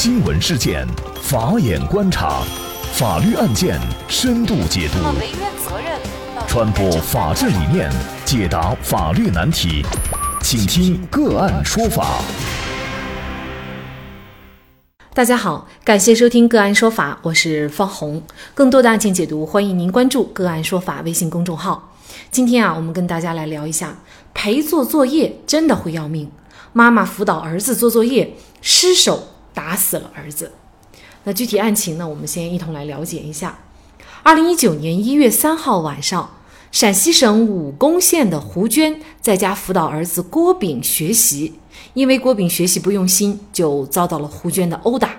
新闻事件，法眼观察，法律案件深度解读，传播法治理念，解答法律难题，请听个案说法。大家好，感谢收听个案说法，我是方红。更多的案件解读，欢迎您关注个案说法微信公众号。今天啊，我们跟大家来聊一下，陪做作业真的会要命。妈妈辅导儿子做作业，失手打死了儿子。那具体案情呢？我们先一同来了解一下。二零一九年一月三号晚上，陕西省武功县的胡娟在家辅导儿子郭炳学习，因为郭炳学习不用心，就遭到了胡娟的殴打。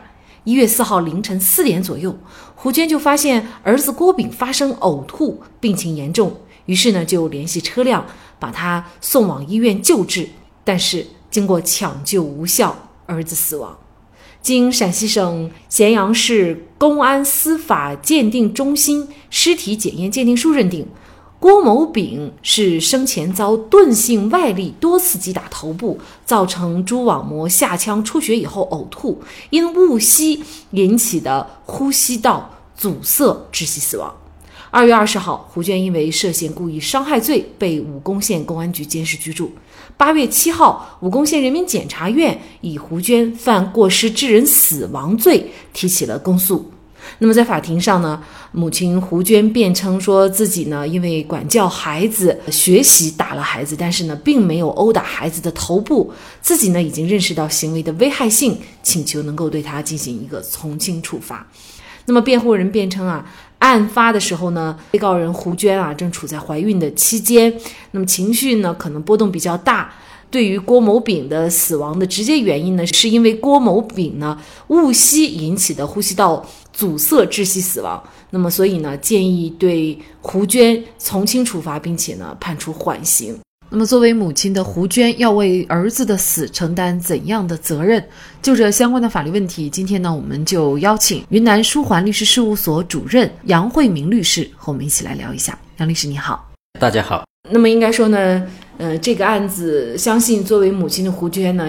一月四号凌晨四点左右，胡娟就发现儿子郭炳发生呕吐，病情严重，于是呢就联系车辆把他送往医院救治，但是。经过抢救无效，儿子死亡。经陕西省咸阳市公安司法鉴定中心尸体检验鉴定书认定，郭某丙是生前遭钝性外力多次击打头部，造成蛛网膜下腔出血以后呕吐，因误吸引起的呼吸道阻塞窒息死亡。二月二十号，胡娟因为涉嫌故意伤害罪被武功县公安局监视居住。八月七号，武功县人民检察院以胡娟犯过失致人死亡罪提起了公诉。那么在法庭上呢，母亲胡娟辩称说自己呢因为管教孩子学习打了孩子，但是呢并没有殴打孩子的头部，自己呢已经认识到行为的危害性，请求能够对他进行一个从轻处罚。那么辩护人辩称啊。案发的时候呢，被告人胡娟啊正处在怀孕的期间，那么情绪呢可能波动比较大。对于郭某丙的死亡的直接原因呢，是因为郭某丙呢误吸引起的呼吸道阻塞窒息死亡。那么所以呢，建议对胡娟从轻处罚，并且呢判处缓刑。那么，作为母亲的胡娟要为儿子的死承担怎样的责任？就这相关的法律问题，今天呢，我们就邀请云南舒环律师事务所主任杨慧明律师和我们一起来聊一下。杨律师，你好。大家好。那么应该说呢，呃，这个案子，相信作为母亲的胡娟呢，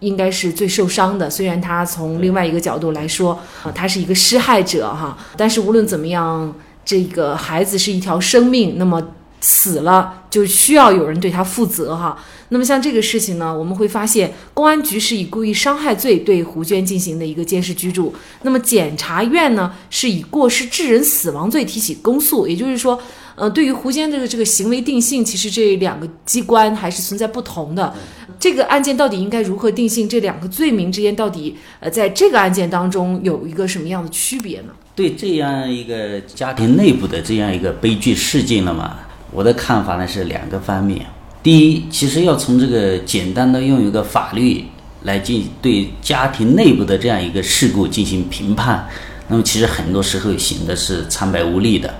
应该是最受伤的。虽然她从另外一个角度来说，啊，她是一个施害者哈，但是无论怎么样，这个孩子是一条生命，那么。死了就需要有人对他负责哈。那么像这个事情呢，我们会发现公安局是以故意伤害罪对胡娟进行的一个监视居住。那么检察院呢是以过失致人死亡罪提起公诉。也就是说，呃，对于胡娟的这个行为定性，其实这两个机关还是存在不同的。这个案件到底应该如何定性？这两个罪名之间到底呃，在这个案件当中有一个什么样的区别呢？对这样一个家庭内部的这样一个悲剧事件了嘛？我的看法呢是两个方面。第一，其实要从这个简单的用一个法律来进对家庭内部的这样一个事故进行评判，那么其实很多时候显得是苍白无力的，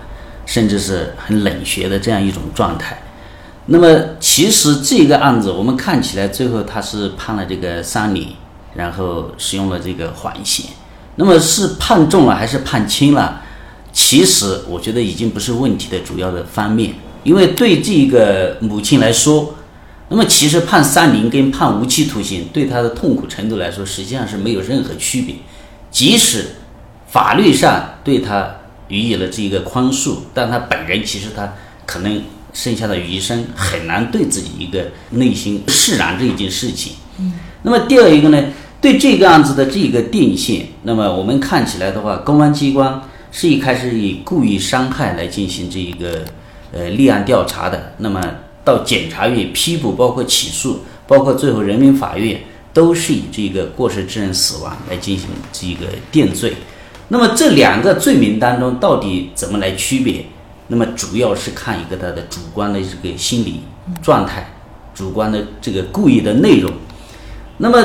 甚至是很冷血的这样一种状态。那么其实这个案子我们看起来最后他是判了这个三年，然后使用了这个缓刑。那么是判重了还是判轻了？其实我觉得已经不是问题的主要的方面。因为对这个母亲来说，那么其实判三年跟判无期徒刑对她的痛苦程度来说，实际上是没有任何区别。即使法律上对她予以了这个宽恕，但她本人其实她可能剩下的余生很难对自己一个内心释然这一件事情。嗯。那么第二一个呢，对这个案子的这个定性，那么我们看起来的话，公安机关是一开始以故意伤害来进行这一个。呃，立案调查的，那么到检察院批捕，包括起诉，包括最后人民法院都是以这个过失致人死亡来进行这个定罪。那么这两个罪名当中到底怎么来区别？那么主要是看一个他的主观的这个心理状态，主观的这个故意的内容。那么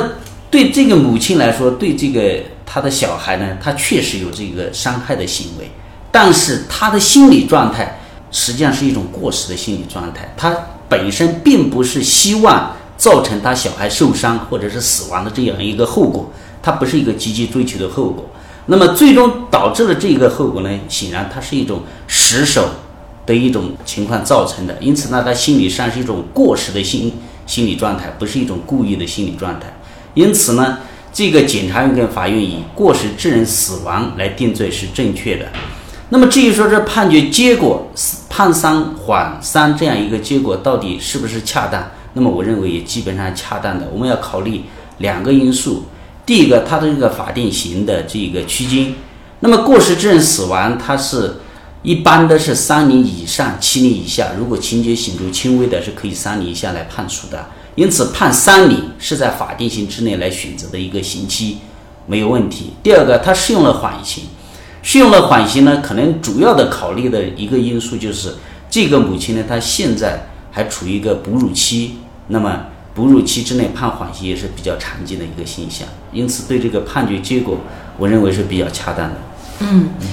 对这个母亲来说，对这个他的小孩呢，他确实有这个伤害的行为，但是他的心理状态。实际上是一种过时的心理状态，他本身并不是希望造成他小孩受伤或者是死亡的这样一个后果，他不是一个积极追求的后果。那么最终导致了这个后果呢？显然它是一种失手的一种情况造成的，因此呢，他心理上是一种过时的心心理状态，不是一种故意的心理状态。因此呢，这个检察院跟法院以过失致人死亡来定罪是正确的。那么至于说这判决结果是判三缓三这样一个结果到底是不是恰当？那么我认为也基本上恰当的。我们要考虑两个因素，第一个它的这个法定刑的这个区间。那么过失致人死亡，它是一般的是三年以上七年以下，如果情节显著轻微的，是可以三年以下来判处的。因此判三年是在法定刑之内来选择的一个刑期，没有问题。第二个，它适用了缓刑。适用了缓刑呢，可能主要的考虑的一个因素就是这个母亲呢，她现在还处于一个哺乳期，那么哺乳期之内判缓刑也是比较常见的一个现象，因此对这个判决结果，我认为是比较恰当的。嗯嗯，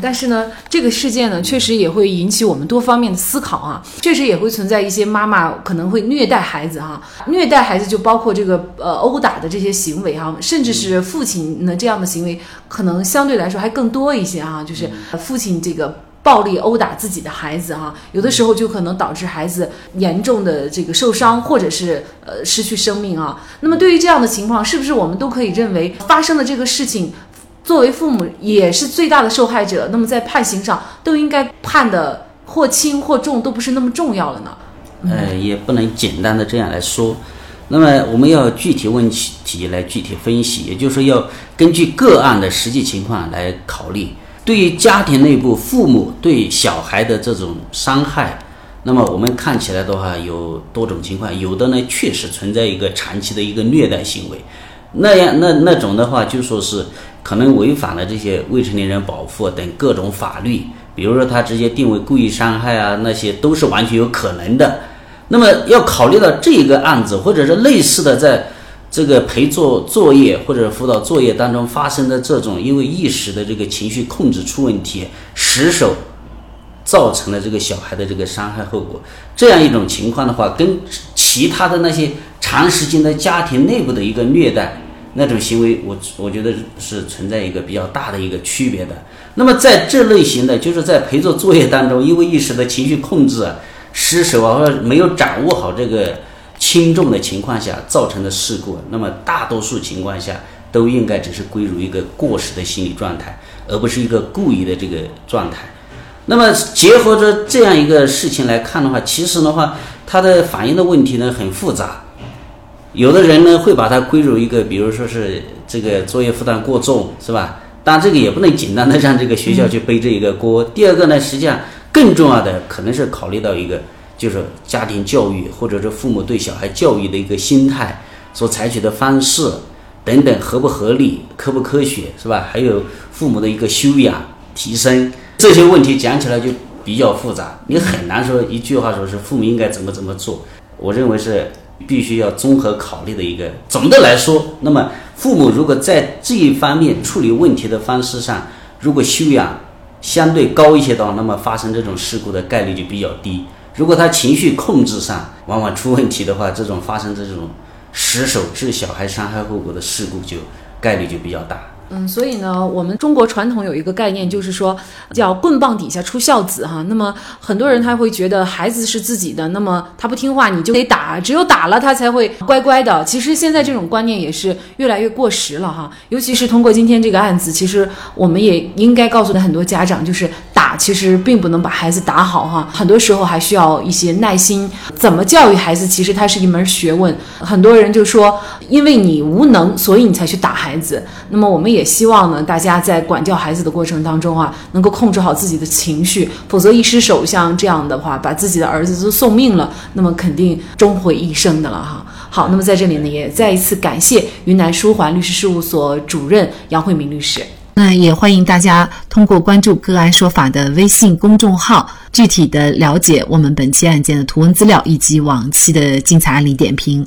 但是呢，这个事件呢，确实也会引起我们多方面的思考啊。确实也会存在一些妈妈可能会虐待孩子哈，虐待孩子就包括这个呃殴打的这些行为哈，甚至是父亲呢这样的行为，可能相对来说还更多一些哈，就是父亲这个暴力殴打自己的孩子哈，有的时候就可能导致孩子严重的这个受伤或者是呃失去生命啊。那么对于这样的情况，是不是我们都可以认为发生的这个事情？作为父母也是最大的受害者，那么在判刑上都应该判的或轻或重都不是那么重要了呢？呃，也不能简单的这样来说。那么我们要具体问题来具体分析，也就是说要根据个案的实际情况来考虑。对于家庭内部父母对小孩的这种伤害，那么我们看起来的话有多种情况，有的呢确实存在一个长期的一个虐待行为，那样那那种的话就说是。可能违反了这些未成年人保护等各种法律，比如说他直接定为故意伤害啊，那些都是完全有可能的。那么要考虑到这个案子，或者是类似的，在这个陪做作业或者辅导作业当中发生的这种，因为一时的这个情绪控制出问题，失手造成了这个小孩的这个伤害后果，这样一种情况的话，跟其他的那些长时间的家庭内部的一个虐待。那种行为，我我觉得是存在一个比较大的一个区别的。那么在这类型的，就是在陪做作业当中，因为一时的情绪控制啊、失手啊，或者没有掌握好这个轻重的情况下造成的事故，那么大多数情况下都应该只是归入一个过失的心理状态，而不是一个故意的这个状态。那么结合着这样一个事情来看的话，其实的话，它的反映的问题呢很复杂。有的人呢会把它归入一个，比如说是这个作业负担过重，是吧？但这个也不能简单的让这个学校去背这一个锅。第二个呢，实际上更重要的可能是考虑到一个，就是家庭教育或者是父母对小孩教育的一个心态所采取的方式等等合不合理、科不科学，是吧？还有父母的一个修养提升这些问题讲起来就比较复杂，你很难说一句话说是父母应该怎么怎么做。我认为是。必须要综合考虑的一个。总的来说，那么父母如果在这一方面处理问题的方式上，如果修养相对高一些的话，那么发生这种事故的概率就比较低。如果他情绪控制上往往出问题的话，这种发生这种失手致小孩伤害后果的事故就概率就比较大。嗯，所以呢，我们中国传统有一个概念，就是说叫棍棒底下出孝子哈。那么很多人他会觉得孩子是自己的，那么他不听话你就得打，只有打了他才会乖乖的。其实现在这种观念也是越来越过时了哈。尤其是通过今天这个案子，其实我们也应该告诉很多家长，就是打其实并不能把孩子打好哈。很多时候还需要一些耐心。怎么教育孩子，其实它是一门学问。很多人就说，因为你无能，所以你才去打孩子。那么我们也。也希望呢，大家在管教孩子的过程当中啊，能够控制好自己的情绪，否则一失手，像这样的话，把自己的儿子都送命了，那么肯定终毁一生的了哈。好，那么在这里呢，也再一次感谢云南舒环律师事务所主任杨慧明律师。那也欢迎大家通过关注“个案说法”的微信公众号，具体的了解我们本期案件的图文资料以及往期的精彩案例点评。